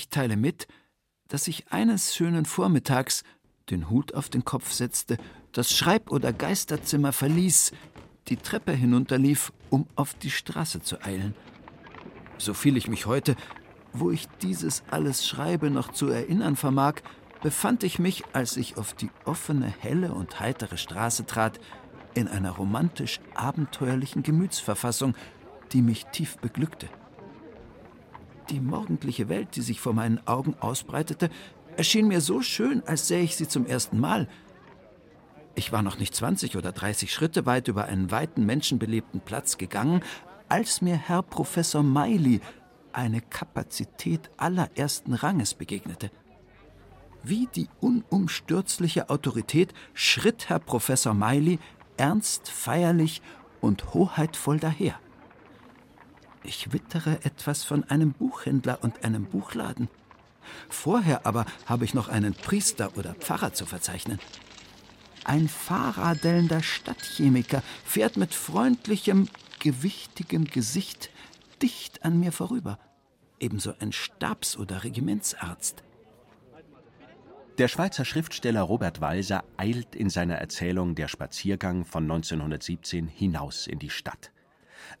Ich teile mit, dass ich eines schönen Vormittags den Hut auf den Kopf setzte, das Schreib- oder Geisterzimmer verließ, die Treppe hinunterlief, um auf die Straße zu eilen. So viel ich mich heute, wo ich dieses alles schreibe, noch zu erinnern vermag, befand ich mich, als ich auf die offene, helle und heitere Straße trat, in einer romantisch abenteuerlichen Gemütsverfassung, die mich tief beglückte. Die morgendliche Welt, die sich vor meinen Augen ausbreitete, erschien mir so schön, als sähe ich sie zum ersten Mal. Ich war noch nicht 20 oder 30 Schritte weit über einen weiten, menschenbelebten Platz gegangen, als mir Herr Professor Meili, eine Kapazität allerersten Ranges, begegnete. Wie die unumstürzliche Autorität schritt Herr Professor Meili ernst, feierlich und hoheitvoll daher. Ich wittere etwas von einem Buchhändler und einem Buchladen. Vorher aber habe ich noch einen Priester oder Pfarrer zu verzeichnen. Ein fahradelnder Stadtchemiker fährt mit freundlichem, gewichtigem Gesicht dicht an mir vorüber. Ebenso ein Stabs- oder Regimentsarzt. Der Schweizer Schriftsteller Robert Walser eilt in seiner Erzählung Der Spaziergang von 1917 hinaus in die Stadt.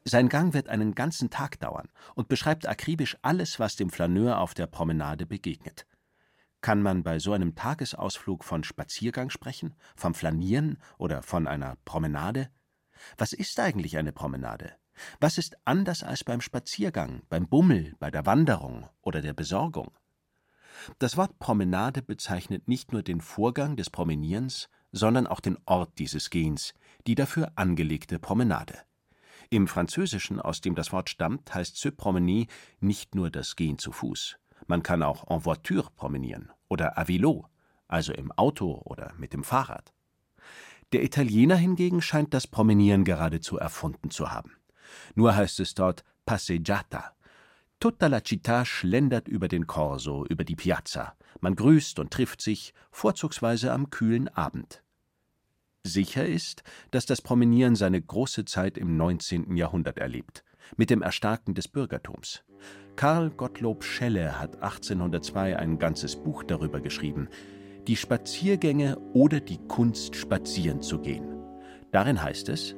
Sein Gang wird einen ganzen Tag dauern und beschreibt akribisch alles, was dem Flaneur auf der Promenade begegnet. Kann man bei so einem Tagesausflug von Spaziergang sprechen, vom Flanieren oder von einer Promenade? Was ist eigentlich eine Promenade? Was ist anders als beim Spaziergang, beim Bummel, bei der Wanderung oder der Besorgung? Das Wort Promenade bezeichnet nicht nur den Vorgang des Promenierens, sondern auch den Ort dieses Gehens, die dafür angelegte Promenade. Im Französischen, aus dem das Wort stammt, heißt se promener nicht nur das Gehen zu Fuß. Man kann auch en voiture promenieren oder à vélo, also im Auto oder mit dem Fahrrad. Der Italiener hingegen scheint das Promenieren geradezu erfunden zu haben. Nur heißt es dort passeggiata, Tutta la città schlendert über den Korso, über die Piazza. Man grüßt und trifft sich, vorzugsweise am kühlen Abend. Sicher ist, dass das Promenieren seine große Zeit im 19. Jahrhundert erlebt, mit dem Erstarken des Bürgertums. Karl Gottlob Schelle hat 1802 ein ganzes Buch darüber geschrieben: Die Spaziergänge oder die Kunst, spazieren zu gehen. Darin heißt es: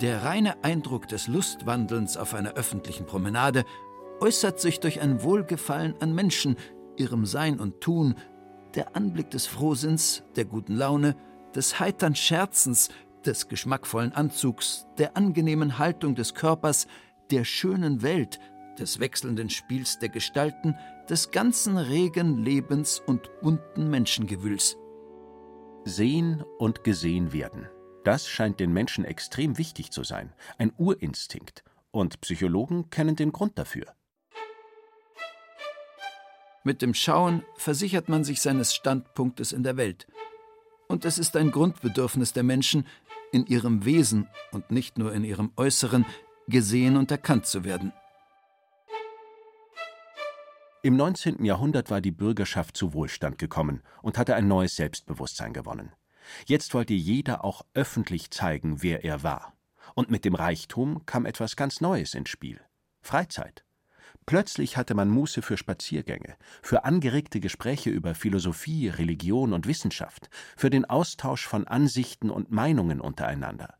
Der reine Eindruck des Lustwandelns auf einer öffentlichen Promenade äußert sich durch ein Wohlgefallen an Menschen, ihrem Sein und Tun, der Anblick des Frohsinns, der guten Laune, des heitern Scherzens, des geschmackvollen Anzugs, der angenehmen Haltung des Körpers, der schönen Welt, des wechselnden Spiels der Gestalten, des ganzen regen Lebens und bunten Menschengewühls. Sehen und gesehen werden. Das scheint den Menschen extrem wichtig zu sein, ein Urinstinkt. Und Psychologen kennen den Grund dafür. Mit dem Schauen versichert man sich seines Standpunktes in der Welt. Und es ist ein Grundbedürfnis der Menschen, in ihrem Wesen und nicht nur in ihrem Äußeren gesehen und erkannt zu werden. Im 19. Jahrhundert war die Bürgerschaft zu Wohlstand gekommen und hatte ein neues Selbstbewusstsein gewonnen. Jetzt wollte jeder auch öffentlich zeigen, wer er war. Und mit dem Reichtum kam etwas ganz Neues ins Spiel Freizeit. Plötzlich hatte man Muße für Spaziergänge, für angeregte Gespräche über Philosophie, Religion und Wissenschaft, für den Austausch von Ansichten und Meinungen untereinander.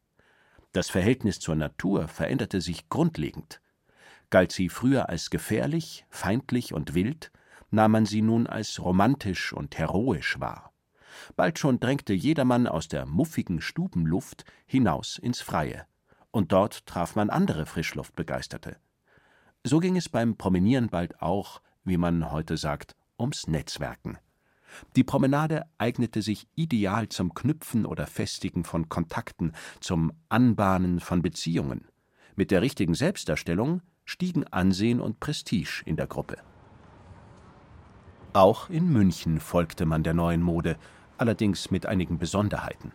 Das Verhältnis zur Natur veränderte sich grundlegend. Galt sie früher als gefährlich, feindlich und wild, nahm man sie nun als romantisch und heroisch wahr. Bald schon drängte jedermann aus der muffigen Stubenluft hinaus ins Freie, und dort traf man andere Frischluftbegeisterte. So ging es beim Promenieren bald auch, wie man heute sagt, ums Netzwerken. Die Promenade eignete sich ideal zum Knüpfen oder Festigen von Kontakten, zum Anbahnen von Beziehungen. Mit der richtigen Selbstdarstellung stiegen Ansehen und Prestige in der Gruppe. Auch in München folgte man der neuen Mode, allerdings mit einigen Besonderheiten.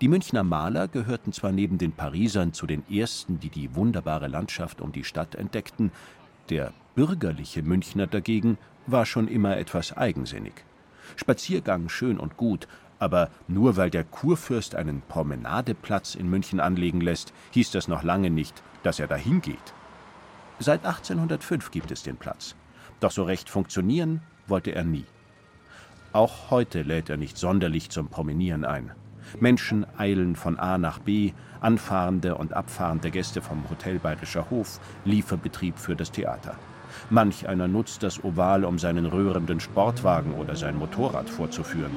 Die Münchner Maler gehörten zwar neben den Parisern zu den ersten, die die wunderbare Landschaft um die Stadt entdeckten, der bürgerliche Münchner dagegen war schon immer etwas eigensinnig. Spaziergang schön und gut, aber nur weil der Kurfürst einen Promenadeplatz in München anlegen lässt, hieß das noch lange nicht, dass er dahin geht. Seit 1805 gibt es den Platz. Doch so recht funktionieren wollte er nie. Auch heute lädt er nicht sonderlich zum Promenieren ein. Menschen eilen von A nach B, anfahrende und abfahrende Gäste vom Hotel Bayerischer Hof, Lieferbetrieb für das Theater. Manch einer nutzt das Oval, um seinen rührenden Sportwagen oder sein Motorrad vorzuführen.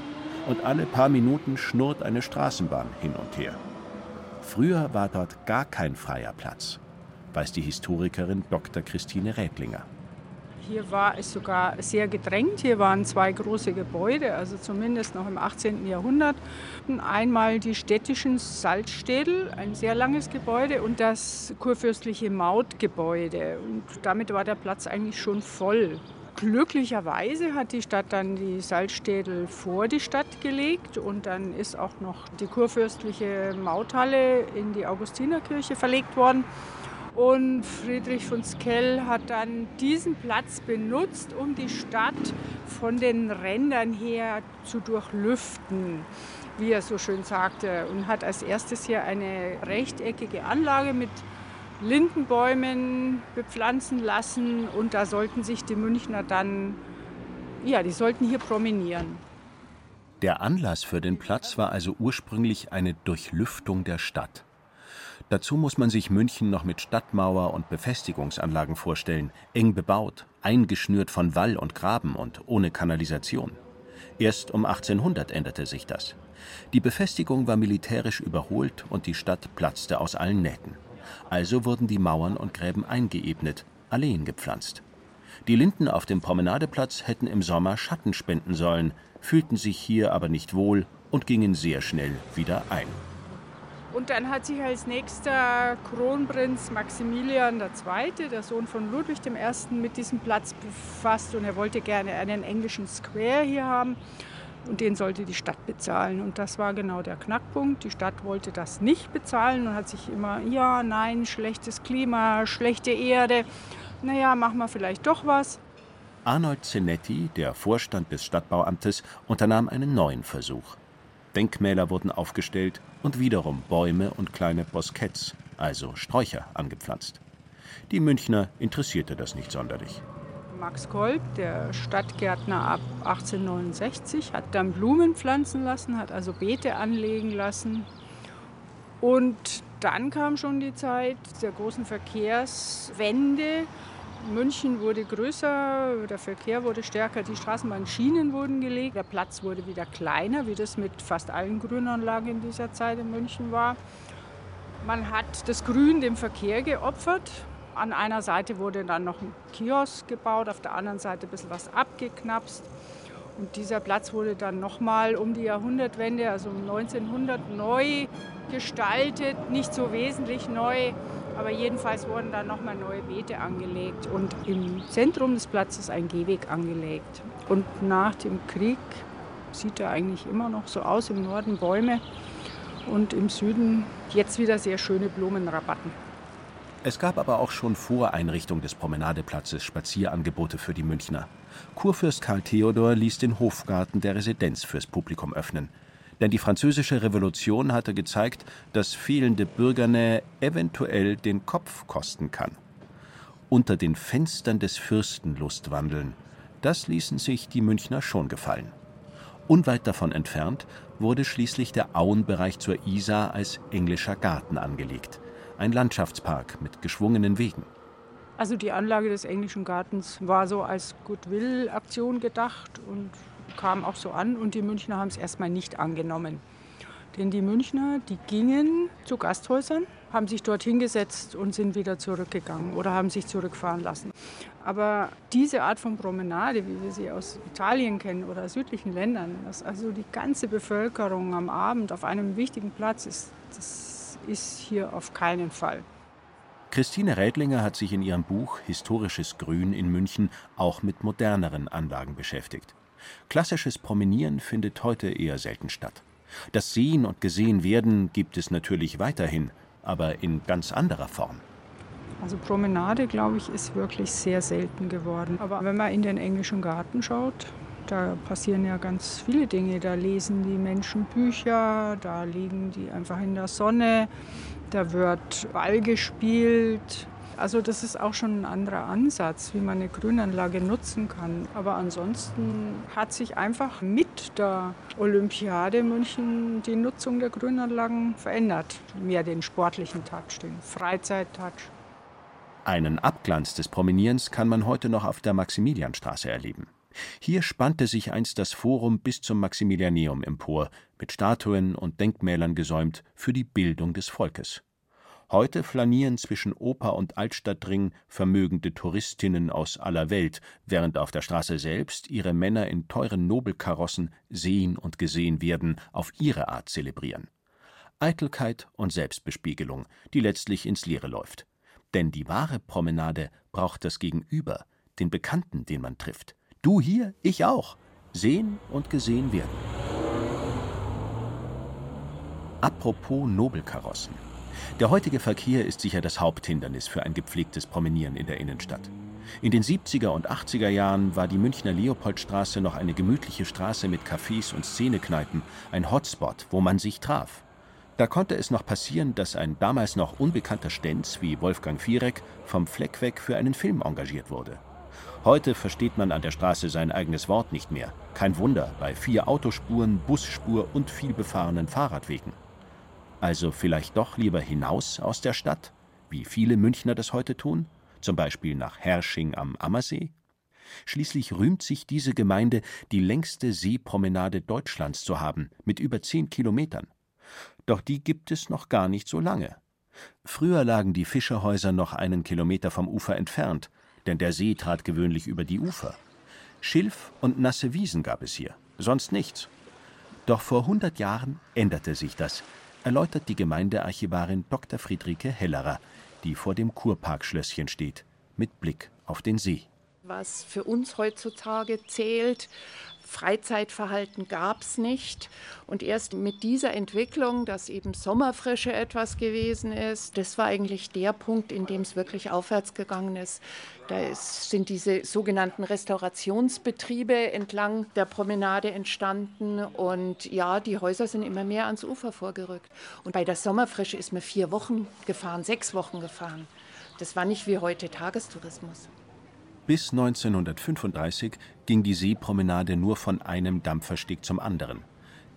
Und alle paar Minuten schnurrt eine Straßenbahn hin und her. Früher war dort gar kein freier Platz, weiß die Historikerin Dr. Christine Rädlinger. Hier war es sogar sehr gedrängt. Hier waren zwei große Gebäude, also zumindest noch im 18. Jahrhundert. Einmal die städtischen Salzstädel, ein sehr langes Gebäude, und das kurfürstliche Mautgebäude. Und damit war der Platz eigentlich schon voll. Glücklicherweise hat die Stadt dann die Salzstädel vor die Stadt gelegt und dann ist auch noch die kurfürstliche Mauthalle in die Augustinerkirche verlegt worden. Und Friedrich von Skell hat dann diesen Platz benutzt, um die Stadt von den Rändern her zu durchlüften, wie er so schön sagte. Und hat als erstes hier eine rechteckige Anlage mit Lindenbäumen bepflanzen lassen. Und da sollten sich die Münchner dann, ja, die sollten hier promenieren. Der Anlass für den Platz war also ursprünglich eine Durchlüftung der Stadt. Dazu muss man sich München noch mit Stadtmauer und Befestigungsanlagen vorstellen, eng bebaut, eingeschnürt von Wall und Graben und ohne Kanalisation. Erst um 1800 änderte sich das. Die Befestigung war militärisch überholt und die Stadt platzte aus allen Nähten. Also wurden die Mauern und Gräben eingeebnet, Alleen gepflanzt. Die Linden auf dem Promenadeplatz hätten im Sommer Schatten spenden sollen, fühlten sich hier aber nicht wohl und gingen sehr schnell wieder ein. Und dann hat sich als nächster Kronprinz Maximilian II., der Sohn von Ludwig I., mit diesem Platz befasst und er wollte gerne einen englischen Square hier haben und den sollte die Stadt bezahlen. Und das war genau der Knackpunkt. Die Stadt wollte das nicht bezahlen und hat sich immer, ja, nein, schlechtes Klima, schlechte Erde, naja, machen wir vielleicht doch was. Arnold Zenetti, der Vorstand des Stadtbauamtes, unternahm einen neuen Versuch. Denkmäler wurden aufgestellt und wiederum Bäume und kleine Bosketts, also Sträucher, angepflanzt. Die Münchner interessierte das nicht sonderlich. Max Kolb, der Stadtgärtner ab 1869, hat dann Blumen pflanzen lassen, hat also Beete anlegen lassen. Und dann kam schon die Zeit der großen Verkehrswende. München wurde größer, der Verkehr wurde stärker, die Straßenbahnschienen wurden gelegt, der Platz wurde wieder kleiner, wie das mit fast allen Grünanlagen in dieser Zeit in München war. Man hat das Grün dem Verkehr geopfert. An einer Seite wurde dann noch ein Kiosk gebaut, auf der anderen Seite ein bisschen was abgeknapst. Und dieser Platz wurde dann nochmal um die Jahrhundertwende, also um 1900, neu gestaltet, nicht so wesentlich neu, aber jedenfalls wurden da nochmal neue Beete angelegt und im Zentrum des Platzes ein Gehweg angelegt. Und nach dem Krieg sieht er eigentlich immer noch so aus, im Norden Bäume und im Süden jetzt wieder sehr schöne Blumenrabatten. Es gab aber auch schon vor Einrichtung des Promenadeplatzes Spazierangebote für die Münchner. Kurfürst Karl Theodor ließ den Hofgarten der Residenz fürs Publikum öffnen. Denn die Französische Revolution hatte gezeigt, dass fehlende Bürgernähe eventuell den Kopf kosten kann. Unter den Fenstern des Fürsten Lustwandeln, das ließen sich die Münchner schon gefallen. Unweit davon entfernt wurde schließlich der Auenbereich zur Isar als englischer Garten angelegt, ein Landschaftspark mit geschwungenen Wegen. Also die Anlage des englischen Gartens war so als Goodwill-Aktion gedacht und kam auch so an und die Münchner haben es erstmal nicht angenommen. Denn die Münchner, die gingen zu Gasthäusern, haben sich dort hingesetzt und sind wieder zurückgegangen oder haben sich zurückfahren lassen. Aber diese Art von Promenade, wie wir sie aus Italien kennen oder südlichen Ländern, dass also die ganze Bevölkerung am Abend auf einem wichtigen Platz ist, das ist hier auf keinen Fall. Christine Rädlinger hat sich in ihrem Buch Historisches Grün in München auch mit moderneren Anlagen beschäftigt. Klassisches Promenieren findet heute eher selten statt. Das Sehen und Gesehenwerden gibt es natürlich weiterhin, aber in ganz anderer Form. Also Promenade, glaube ich, ist wirklich sehr selten geworden. Aber wenn man in den englischen Garten schaut, da passieren ja ganz viele Dinge. Da lesen die Menschen Bücher, da liegen die einfach in der Sonne, da wird Ball gespielt. Also das ist auch schon ein anderer Ansatz, wie man eine Grünanlage nutzen kann. Aber ansonsten hat sich einfach mit der Olympiade München die Nutzung der Grünanlagen verändert. Mehr den sportlichen Touch, den Freizeittouch. Einen Abglanz des Promenierens kann man heute noch auf der Maximilianstraße erleben. Hier spannte sich einst das Forum bis zum Maximilianeum empor, mit Statuen und Denkmälern gesäumt für die Bildung des Volkes. Heute flanieren zwischen Oper und Altstadtring vermögende Touristinnen aus aller Welt, während auf der Straße selbst ihre Männer in teuren Nobelkarossen sehen und gesehen werden, auf ihre Art zelebrieren. Eitelkeit und Selbstbespiegelung, die letztlich ins Leere läuft. Denn die wahre Promenade braucht das Gegenüber, den Bekannten, den man trifft. Du hier, ich auch. Sehen und gesehen werden. Apropos Nobelkarossen. Der heutige Verkehr ist sicher das Haupthindernis für ein gepflegtes Promenieren in der Innenstadt. In den 70er und 80er Jahren war die Münchner Leopoldstraße noch eine gemütliche Straße mit Cafés und Szenekneipen, ein Hotspot, wo man sich traf. Da konnte es noch passieren, dass ein damals noch unbekannter Stenz wie Wolfgang Vierek vom Fleck weg für einen Film engagiert wurde. Heute versteht man an der Straße sein eigenes Wort nicht mehr. Kein Wunder bei vier Autospuren, Busspur und vielbefahrenen Fahrradwegen. Also vielleicht doch lieber hinaus aus der Stadt, wie viele Münchner das heute tun, zum Beispiel nach Hersching am Ammersee? Schließlich rühmt sich diese Gemeinde, die längste Seepromenade Deutschlands zu haben, mit über zehn Kilometern. Doch die gibt es noch gar nicht so lange. Früher lagen die Fischerhäuser noch einen Kilometer vom Ufer entfernt, denn der See trat gewöhnlich über die Ufer. Schilf und nasse Wiesen gab es hier, sonst nichts. Doch vor hundert Jahren änderte sich das, erläutert die Gemeindearchivarin Dr. Friederike Hellerer, die vor dem Kurparkschlösschen steht, mit Blick auf den See. Was für uns heutzutage zählt, Freizeitverhalten gab es nicht. Und erst mit dieser Entwicklung, dass eben Sommerfrische etwas gewesen ist, das war eigentlich der Punkt, in dem es wirklich aufwärts gegangen ist. Da ist, sind diese sogenannten Restaurationsbetriebe entlang der Promenade entstanden. Und ja, die Häuser sind immer mehr ans Ufer vorgerückt. Und bei der Sommerfrische ist man vier Wochen gefahren, sechs Wochen gefahren. Das war nicht wie heute Tagestourismus. Bis 1935 ging die Seepromenade nur von einem Dampfersteg zum anderen.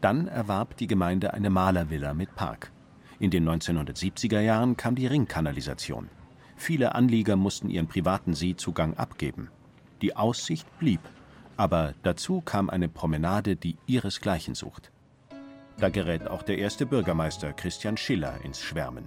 Dann erwarb die Gemeinde eine Malervilla mit Park. In den 1970er Jahren kam die Ringkanalisation. Viele Anlieger mussten ihren privaten Seezugang abgeben. Die Aussicht blieb, aber dazu kam eine Promenade, die ihresgleichen sucht. Da gerät auch der erste Bürgermeister Christian Schiller ins Schwärmen.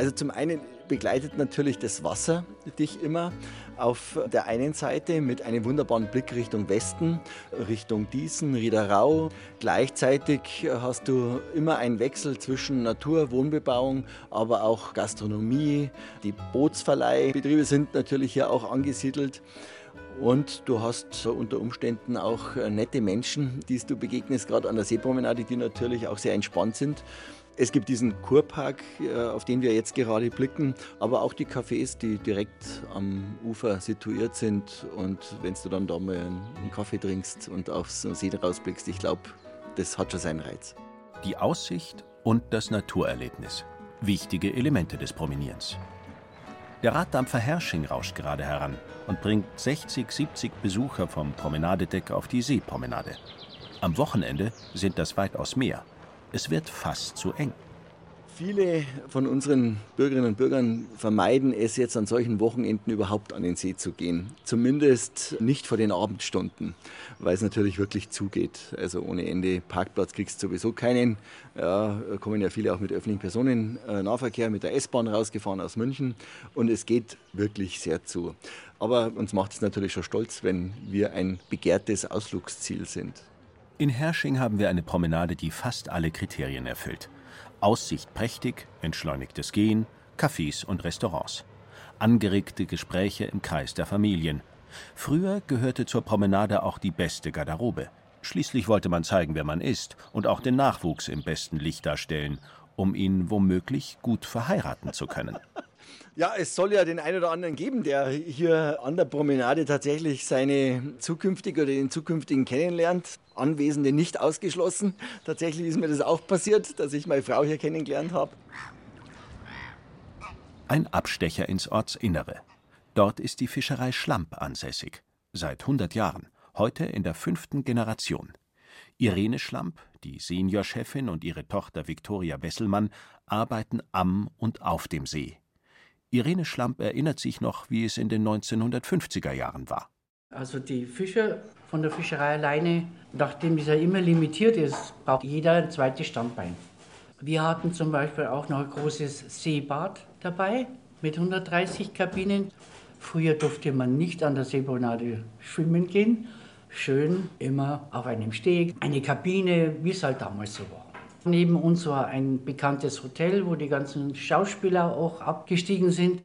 Also zum einen begleitet natürlich das Wasser dich immer auf der einen Seite mit einem wunderbaren Blick Richtung Westen, Richtung Diesen, Riederau. Gleichzeitig hast du immer einen Wechsel zwischen Natur, Wohnbebauung, aber auch Gastronomie. Die Bootsverleihbetriebe sind natürlich hier auch angesiedelt. Und du hast unter Umständen auch nette Menschen, die du begegnest, gerade an der Seepromenade, die natürlich auch sehr entspannt sind. Es gibt diesen Kurpark, äh, auf den wir jetzt gerade blicken, aber auch die Cafés, die direkt am Ufer situiert sind. Und wenn du dann da mal einen Kaffee trinkst und aufs See rausblickst, ich glaube, das hat schon seinen Reiz. Die Aussicht und das Naturerlebnis. Wichtige Elemente des Promenierens. Der Raddampfer Hersching rauscht gerade heran und bringt 60, 70 Besucher vom Promenadedeck auf die Seepromenade. Am Wochenende sind das weitaus mehr. Es wird fast zu eng. Viele von unseren Bürgerinnen und Bürgern vermeiden es jetzt an solchen Wochenenden überhaupt an den See zu gehen. Zumindest nicht vor den Abendstunden, weil es natürlich wirklich zugeht. Also ohne Ende Parkplatz kriegst du sowieso keinen. Ja, kommen ja viele auch mit öffentlichen Personennahverkehr, mit der S-Bahn rausgefahren aus München und es geht wirklich sehr zu. Aber uns macht es natürlich schon stolz, wenn wir ein begehrtes Ausflugsziel sind. In Hersching haben wir eine Promenade, die fast alle Kriterien erfüllt. Aussicht prächtig, entschleunigtes Gehen, Cafés und Restaurants. Angeregte Gespräche im Kreis der Familien. Früher gehörte zur Promenade auch die beste Garderobe. Schließlich wollte man zeigen, wer man ist und auch den Nachwuchs im besten Licht darstellen, um ihn womöglich gut verheiraten zu können. Ja, es soll ja den einen oder anderen geben, der hier an der Promenade tatsächlich seine zukünftige oder den zukünftigen kennenlernt. Anwesende nicht ausgeschlossen. Tatsächlich ist mir das auch passiert, dass ich meine Frau hier kennengelernt habe. Ein Abstecher ins Ortsinnere. Dort ist die Fischerei Schlamp ansässig. Seit 100 Jahren, heute in der fünften Generation. Irene Schlamp, die Seniorchefin und ihre Tochter Viktoria Wesselmann arbeiten am und auf dem See. Irene Schlamp erinnert sich noch, wie es in den 1950er Jahren war. Also die Fische von der Fischerei alleine, nachdem es ja immer limitiert ist, braucht jeder ein zweites Standbein. Wir hatten zum Beispiel auch noch ein großes Seebad dabei mit 130 Kabinen. Früher durfte man nicht an der Seepromenade schwimmen gehen. Schön immer auf einem Steg, eine Kabine, wie es halt damals so war. Neben uns war ein bekanntes Hotel, wo die ganzen Schauspieler auch abgestiegen sind.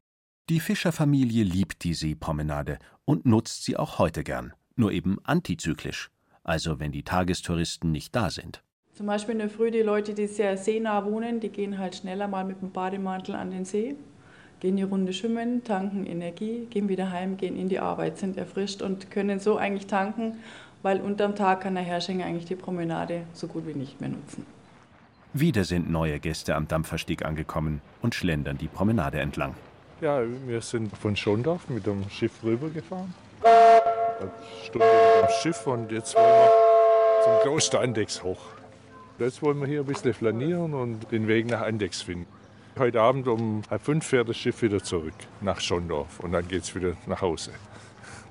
Die Fischerfamilie liebt die Seepromenade und nutzt sie auch heute gern, nur eben antizyklisch, also wenn die Tagestouristen nicht da sind. Zum Beispiel in der Früh die Leute, die sehr seenah wohnen, die gehen halt schneller mal mit dem Bademantel an den See, gehen die Runde schwimmen, tanken Energie, gehen wieder heim, gehen in die Arbeit, sind erfrischt und können so eigentlich tanken, weil unterm Tag kann der Herrschinger eigentlich die Promenade so gut wie nicht mehr nutzen. Wieder sind neue Gäste am Dampfersteg angekommen und schlendern die Promenade entlang. Ja, wir sind von Schondorf mit dem Schiff rübergefahren. Eine Stunde mit dem Schiff und jetzt wollen wir zum Kloster Andex hoch. Jetzt wollen wir hier ein bisschen flanieren und den Weg nach Andex finden. Heute Abend um halb fünf fährt das Schiff wieder zurück nach Schondorf und dann geht es wieder nach Hause.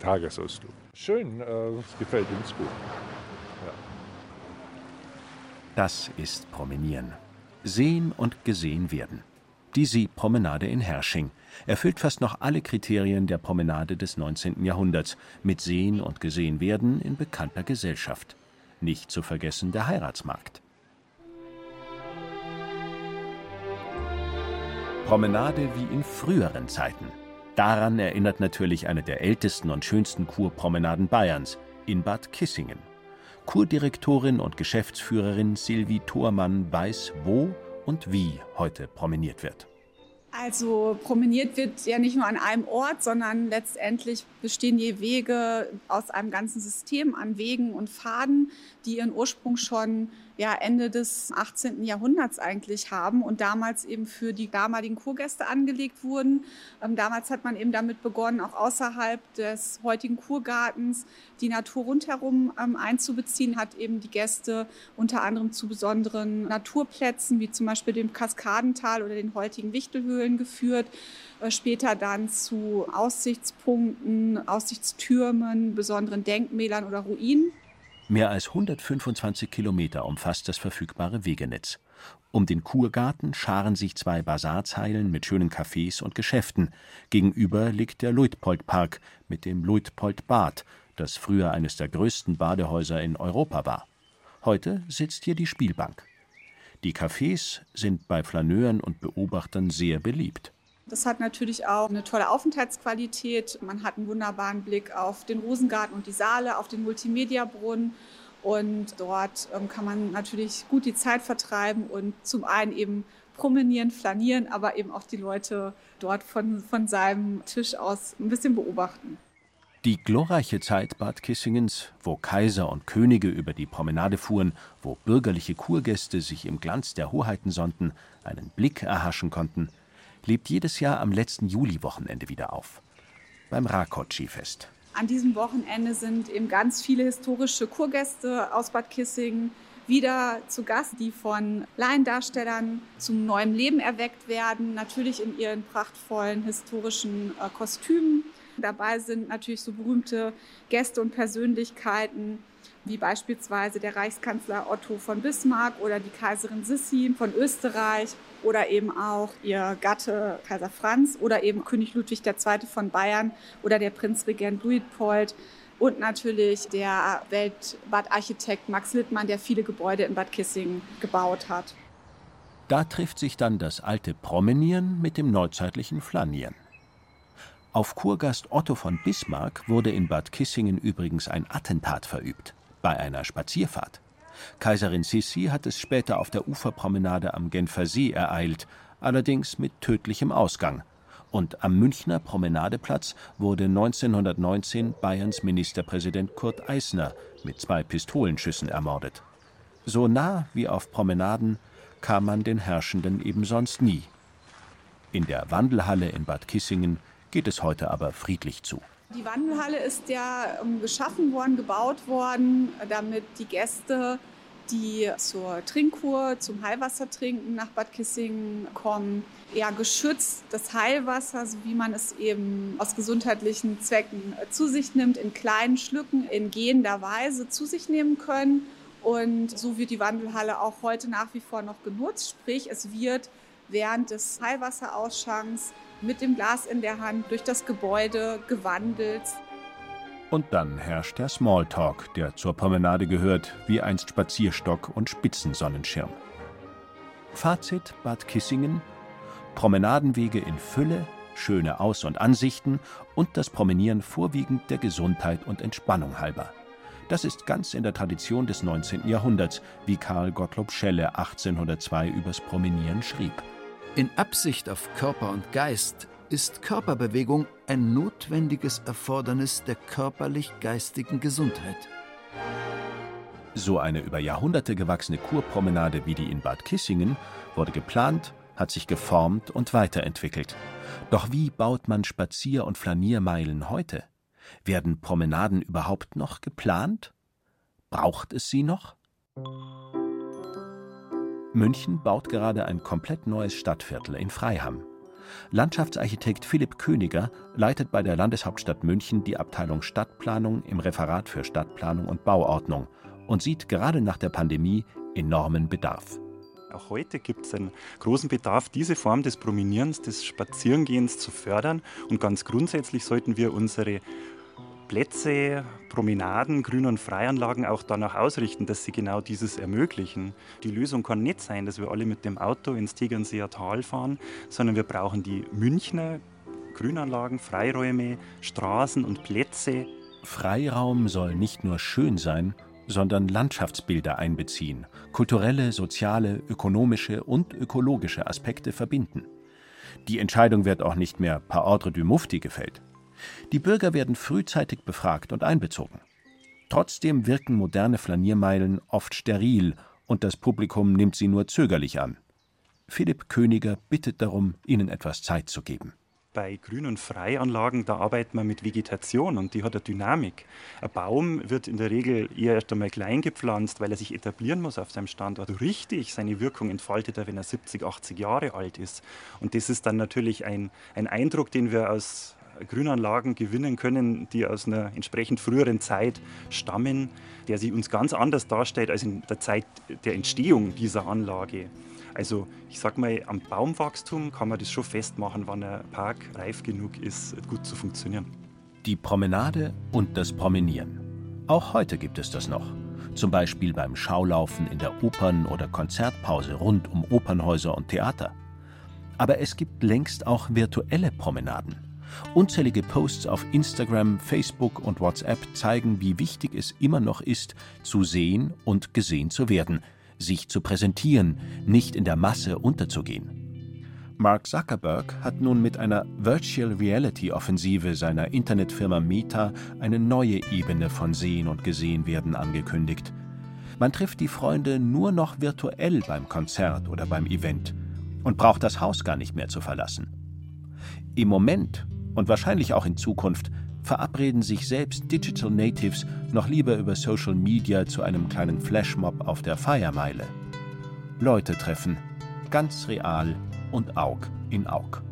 Tagesausflug. Schön, äh, es gefällt uns gut. Das ist Promenieren. Sehen und gesehen werden. Die Seepromenade in Hersching erfüllt fast noch alle Kriterien der Promenade des 19. Jahrhunderts mit Sehen und gesehen werden in bekannter Gesellschaft. Nicht zu vergessen der Heiratsmarkt. Promenade wie in früheren Zeiten. Daran erinnert natürlich eine der ältesten und schönsten Kurpromenaden Bayerns in Bad Kissingen. Kurdirektorin und Geschäftsführerin Sylvie Thormann weiß, wo und wie heute promeniert wird. Also promeniert wird ja nicht nur an einem Ort, sondern letztendlich bestehen die Wege aus einem ganzen System an Wegen und Faden, die ihren Ursprung schon ja, Ende des 18. Jahrhunderts eigentlich haben und damals eben für die damaligen Kurgäste angelegt wurden. Ähm, damals hat man eben damit begonnen, auch außerhalb des heutigen Kurgartens die Natur rundherum ähm, einzubeziehen, hat eben die Gäste unter anderem zu besonderen Naturplätzen, wie zum Beispiel dem Kaskadental oder den heutigen Wichtelhöhlen geführt äh, später dann zu Aussichtspunkten, Aussichtstürmen, besonderen Denkmälern oder Ruinen. Mehr als 125 Kilometer umfasst das verfügbare Wegenetz. Um den Kurgarten scharen sich zwei Basarzeilen mit schönen Cafés und Geschäften. Gegenüber liegt der Luitpoldpark mit dem Luitpoldbad, das früher eines der größten Badehäuser in Europa war. Heute sitzt hier die Spielbank. Die Cafés sind bei Flaneuren und Beobachtern sehr beliebt. Das hat natürlich auch eine tolle Aufenthaltsqualität. Man hat einen wunderbaren Blick auf den Rosengarten und die Saale, auf den Multimediabrunnen. Und dort ähm, kann man natürlich gut die Zeit vertreiben und zum einen eben promenieren, flanieren, aber eben auch die Leute dort von, von seinem Tisch aus ein bisschen beobachten. Die glorreiche Zeit Bad Kissingens, wo Kaiser und Könige über die Promenade fuhren, wo bürgerliche Kurgäste sich im Glanz der Hoheiten sonnten, einen Blick erhaschen konnten – lebt jedes Jahr am letzten Juliwochenende wieder auf. Beim Rakot-Skifest. An diesem Wochenende sind eben ganz viele historische Kurgäste aus Bad Kissingen wieder zu Gast, die von Laiendarstellern zum neuen Leben erweckt werden, natürlich in ihren prachtvollen historischen äh, Kostümen. Dabei sind natürlich so berühmte Gäste und Persönlichkeiten wie beispielsweise der Reichskanzler Otto von Bismarck oder die Kaiserin Sissi von Österreich oder eben auch ihr Gatte Kaiser Franz oder eben König Ludwig II. von Bayern oder der Prinzregent Luitpold und natürlich der Weltbadarchitekt Max Littmann, der viele Gebäude in Bad Kissingen gebaut hat. Da trifft sich dann das alte Promenieren mit dem neuzeitlichen Flanieren. Auf Kurgast Otto von Bismarck wurde in Bad Kissingen übrigens ein Attentat verübt bei einer Spazierfahrt. Kaiserin Sissi hat es später auf der Uferpromenade am Genfer See ereilt, allerdings mit tödlichem Ausgang. Und am Münchner Promenadeplatz wurde 1919 Bayerns Ministerpräsident Kurt Eisner mit zwei Pistolenschüssen ermordet. So nah wie auf Promenaden kam man den Herrschenden eben sonst nie. In der Wandelhalle in Bad Kissingen geht es heute aber friedlich zu. Die Wandelhalle ist ja ähm, geschaffen worden, gebaut worden, damit die Gäste, die zur Trinkkur, zum Heilwassertrinken nach Bad Kissingen kommen, ja geschützt das Heilwasser, so wie man es eben aus gesundheitlichen Zwecken äh, zu sich nimmt, in kleinen Schlücken in gehender Weise zu sich nehmen können. Und so wird die Wandelhalle auch heute nach wie vor noch genutzt. Sprich, es wird während des Heilwasserausschanks mit dem Glas in der Hand durch das Gebäude gewandelt. Und dann herrscht der Smalltalk, der zur Promenade gehört, wie einst Spazierstock und Spitzensonnenschirm. Fazit Bad Kissingen: Promenadenwege in Fülle, schöne Aus- und Ansichten und das Promenieren vorwiegend der Gesundheit und Entspannung halber. Das ist ganz in der Tradition des 19. Jahrhunderts, wie Karl Gottlob Schelle 1802 übers Promenieren schrieb. In Absicht auf Körper und Geist ist Körperbewegung ein notwendiges Erfordernis der körperlich-geistigen Gesundheit. So eine über Jahrhunderte gewachsene Kurpromenade wie die in Bad Kissingen wurde geplant, hat sich geformt und weiterentwickelt. Doch wie baut man Spazier- und Flaniermeilen heute? Werden Promenaden überhaupt noch geplant? Braucht es sie noch? München baut gerade ein komplett neues Stadtviertel in Freiham. Landschaftsarchitekt Philipp Königer leitet bei der Landeshauptstadt München die Abteilung Stadtplanung im Referat für Stadtplanung und Bauordnung und sieht gerade nach der Pandemie enormen Bedarf. Auch heute gibt es einen großen Bedarf, diese Form des Promenierens, des Spazierengehens zu fördern. Und ganz grundsätzlich sollten wir unsere Plätze, Promenaden, Grün- und Freianlagen auch danach ausrichten, dass sie genau dieses ermöglichen. Die Lösung kann nicht sein, dass wir alle mit dem Auto ins Tegernseer Tal fahren, sondern wir brauchen die Münchner Grünanlagen, Freiräume, Straßen und Plätze. Freiraum soll nicht nur schön sein, sondern Landschaftsbilder einbeziehen, kulturelle, soziale, ökonomische und ökologische Aspekte verbinden. Die Entscheidung wird auch nicht mehr par ordre du Mufti gefällt. Die Bürger werden frühzeitig befragt und einbezogen. Trotzdem wirken moderne Flaniermeilen oft steril und das Publikum nimmt sie nur zögerlich an. Philipp Königer bittet darum, ihnen etwas Zeit zu geben. Bei Grün- und Freianlagen, da arbeitet man mit Vegetation und die hat eine Dynamik. Ein Baum wird in der Regel eher erst einmal klein gepflanzt, weil er sich etablieren muss auf seinem Standort. Richtig seine Wirkung entfaltet er, wenn er 70, 80 Jahre alt ist. Und das ist dann natürlich ein, ein Eindruck, den wir aus Grünanlagen gewinnen können, die aus einer entsprechend früheren Zeit stammen, der sich uns ganz anders darstellt als in der Zeit der Entstehung dieser Anlage. Also ich sag mal, am Baumwachstum kann man das schon festmachen, wann ein Park reif genug ist, gut zu funktionieren. Die Promenade und das Promenieren. Auch heute gibt es das noch. Zum Beispiel beim Schaulaufen in der Opern- oder Konzertpause rund um Opernhäuser und Theater. Aber es gibt längst auch virtuelle Promenaden. Unzählige Posts auf Instagram, Facebook und WhatsApp zeigen, wie wichtig es immer noch ist, zu sehen und gesehen zu werden, sich zu präsentieren, nicht in der Masse unterzugehen. Mark Zuckerberg hat nun mit einer Virtual Reality Offensive seiner Internetfirma Meta eine neue Ebene von Sehen und Gesehenwerden angekündigt. Man trifft die Freunde nur noch virtuell beim Konzert oder beim Event und braucht das Haus gar nicht mehr zu verlassen. Im Moment und wahrscheinlich auch in Zukunft verabreden sich selbst Digital Natives noch lieber über Social Media zu einem kleinen Flashmob auf der Feiermeile. Leute treffen, ganz real und Aug in Aug.